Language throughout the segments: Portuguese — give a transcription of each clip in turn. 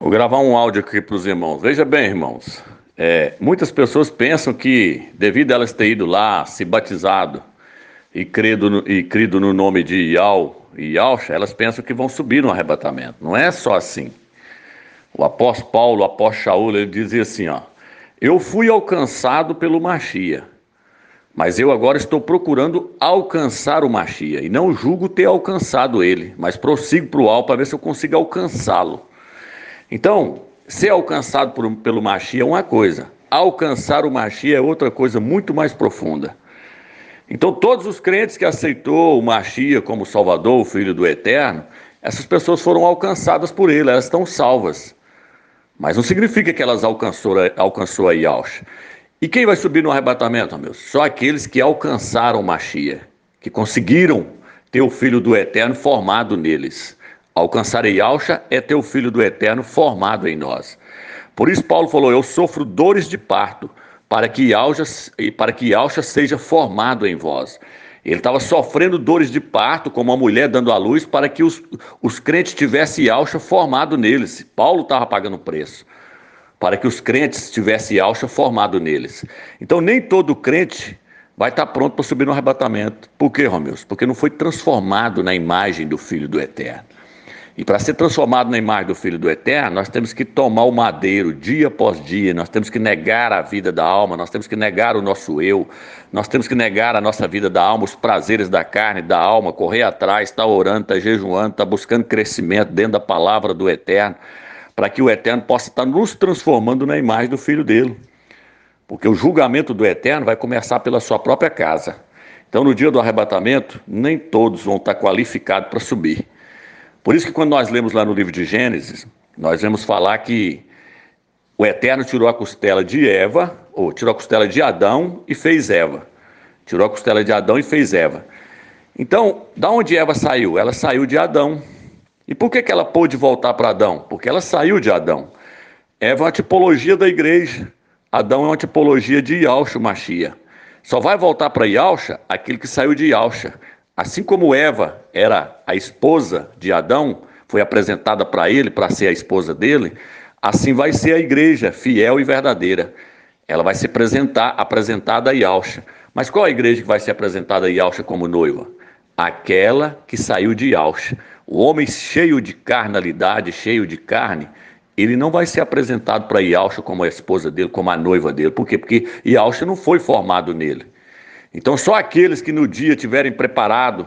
Vou gravar um áudio aqui para os irmãos. Veja bem, irmãos. É, muitas pessoas pensam que, devido a elas ter ido lá, se batizado e crido no, e crido no nome de Ial e Yalcha, elas pensam que vão subir no arrebatamento. Não é só assim. O apóstolo Paulo, o apóstolo Shaul, ele dizia assim: ó, Eu fui alcançado pelo Machia, mas eu agora estou procurando alcançar o Machia, e não julgo ter alcançado ele, mas prossigo para o alto para ver se eu consigo alcançá-lo. Então, ser alcançado por, pelo Machia é uma coisa, alcançar o Machia é outra coisa muito mais profunda. Então, todos os crentes que aceitou o Machia como Salvador, o Filho do Eterno, essas pessoas foram alcançadas por ele, elas estão salvas. Mas não significa que elas alcançou, alcançou a Yaush. E quem vai subir no arrebatamento, meus? Só aqueles que alcançaram Machia, que conseguiram ter o Filho do Eterno formado neles. Alcançar a Yalcha é ter o Filho do Eterno formado em nós. Por isso Paulo falou: Eu sofro dores de parto, para que Yalcha, para que Yalcha seja formado em vós. Ele estava sofrendo dores de parto, como uma mulher dando à luz, para que os, os crentes tivessem Yalcha formado neles. Paulo estava pagando preço para que os crentes tivessem Yalcha formado neles. Então, nem todo crente vai estar pronto para subir no arrebatamento. Por quê, Romeus? Porque não foi transformado na imagem do Filho do Eterno. E para ser transformado na imagem do Filho do Eterno, nós temos que tomar o madeiro dia após dia, nós temos que negar a vida da alma, nós temos que negar o nosso eu, nós temos que negar a nossa vida da alma, os prazeres da carne, da alma, correr atrás, estar tá orando, estar tá jejuando, estar tá buscando crescimento dentro da palavra do Eterno, para que o Eterno possa estar nos transformando na imagem do Filho dele. Porque o julgamento do Eterno vai começar pela sua própria casa. Então, no dia do arrebatamento, nem todos vão estar qualificados para subir. Por isso que quando nós lemos lá no livro de Gênesis, nós vemos falar que o Eterno tirou a costela de Eva, ou tirou a costela de Adão e fez Eva. Tirou a costela de Adão e fez Eva. Então, da onde Eva saiu? Ela saiu de Adão. E por que, que ela pôde voltar para Adão? Porque ela saiu de Adão. Eva é uma tipologia da igreja. Adão é uma tipologia de Yalcha, Machia. Só vai voltar para Yalcha aquele que saiu de Yalcha. Assim como Eva era a esposa de Adão, foi apresentada para ele para ser a esposa dele, assim vai ser a igreja fiel e verdadeira. Ela vai ser apresentar, apresentada a Yalcha. Mas qual a igreja que vai ser apresentada a Yalcha como noiva? Aquela que saiu de Yalcha. O homem cheio de carnalidade, cheio de carne, ele não vai ser apresentado para Yalcha como a esposa dele, como a noiva dele. Por quê? Porque Yalcha não foi formado nele. Então, só aqueles que no dia tiverem preparado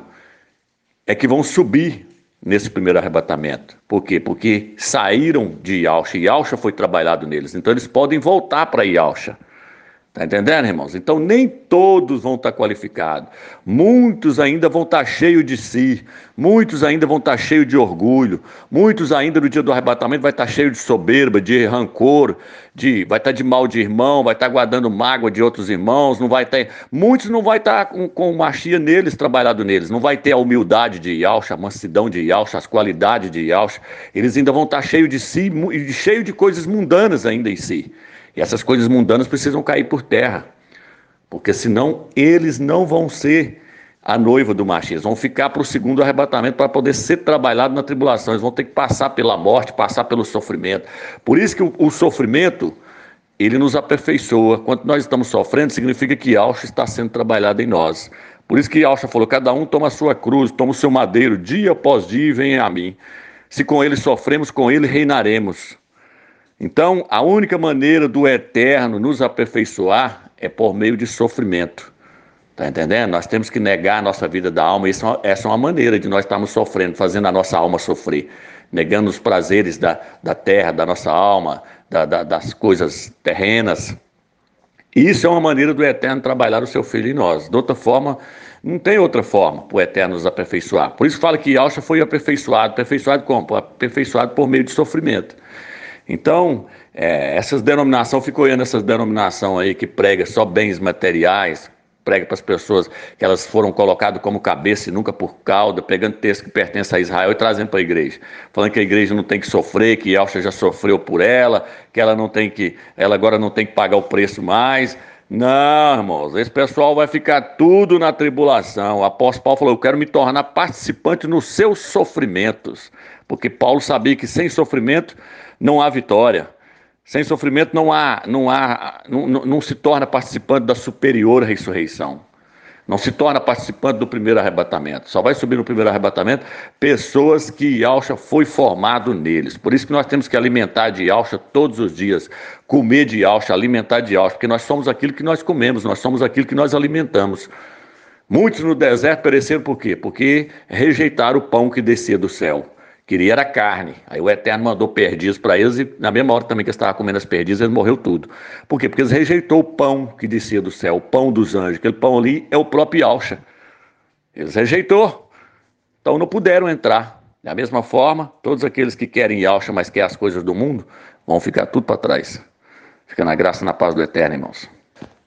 é que vão subir nesse primeiro arrebatamento. Por quê? Porque saíram de Yalcha e Yalcha foi trabalhado neles. Então, eles podem voltar para Yalcha. Está entendendo, irmãos? Então nem todos vão estar qualificados. Muitos ainda vão estar cheios de si. Muitos ainda vão estar cheios de orgulho. Muitos ainda no dia do arrebatamento vai estar cheio de soberba, de rancor, de vai estar de mal de irmão, vai estar guardando mágoa de outros irmãos, não vai ter. Muitos não vai estar com, com machia neles, trabalhado neles. Não vai ter a humildade de Yalcha, a mansidão de Yalcha, as qualidades de Yalcha. Eles ainda vão estar cheios de si, cheios de coisas mundanas ainda em si. E essas coisas mundanas precisam cair por terra, porque senão eles não vão ser a noiva do machismo, vão ficar para o segundo arrebatamento para poder ser trabalhado na tribulação, eles vão ter que passar pela morte, passar pelo sofrimento. Por isso que o, o sofrimento, ele nos aperfeiçoa. Quando nós estamos sofrendo, significa que Alcha está sendo trabalhado em nós. Por isso que Alcha falou: cada um toma a sua cruz, toma o seu madeiro, dia após dia, e vem a mim. Se com ele sofremos, com ele reinaremos. Então, a única maneira do eterno nos aperfeiçoar é por meio de sofrimento. Está entendendo? Nós temos que negar a nossa vida da alma. Isso, é essa é uma maneira de nós estarmos sofrendo, fazendo a nossa alma sofrer, negando os prazeres da, da terra, da nossa alma, da, da, das coisas terrenas. Isso é uma maneira do Eterno trabalhar o seu filho em nós. De outra forma, não tem outra forma para o Eterno nos aperfeiçoar. Por isso fala que Alcha foi aperfeiçoado. Aperfeiçoado como? Aperfeiçoado por meio de sofrimento. Então, é, essas denominações, fico olhando essas denominações aí que prega só bens materiais, prega para as pessoas que elas foram colocadas como cabeça e nunca por cauda, pegando texto que pertence a Israel e trazendo para a igreja, falando que a igreja não tem que sofrer, que Elcha já sofreu por ela, que ela não tem que, ela agora não tem que pagar o preço mais. Não, irmãos, esse pessoal vai ficar tudo na tribulação. O apóstolo Paulo falou: Eu quero me tornar participante nos seus sofrimentos porque Paulo sabia que sem sofrimento não há vitória. Sem sofrimento não há, não há, não, não, não se torna participante da superior ressurreição. Não se torna participante do primeiro arrebatamento. Só vai subir no primeiro arrebatamento pessoas que Yalcha foi formado neles. Por isso que nós temos que alimentar de Yalcha todos os dias, comer de Yalcha, alimentar de Yalcha, porque nós somos aquilo que nós comemos, nós somos aquilo que nós alimentamos. Muitos no deserto pereceram por quê? Porque rejeitaram o pão que descia do céu. Queria era carne. Aí o Eterno mandou perdiz para eles e na mesma hora também que eles estavam comendo as perdizes, eles morreu tudo. Por quê? Porque eles rejeitou o pão que descia do céu, o pão dos anjos. Aquele pão ali é o próprio Alcha. Eles rejeitou. Então não puderam entrar. Da mesma forma, todos aqueles que querem Alcha, mas querem as coisas do mundo, vão ficar tudo para trás. Fica na graça e na paz do Eterno, irmãos.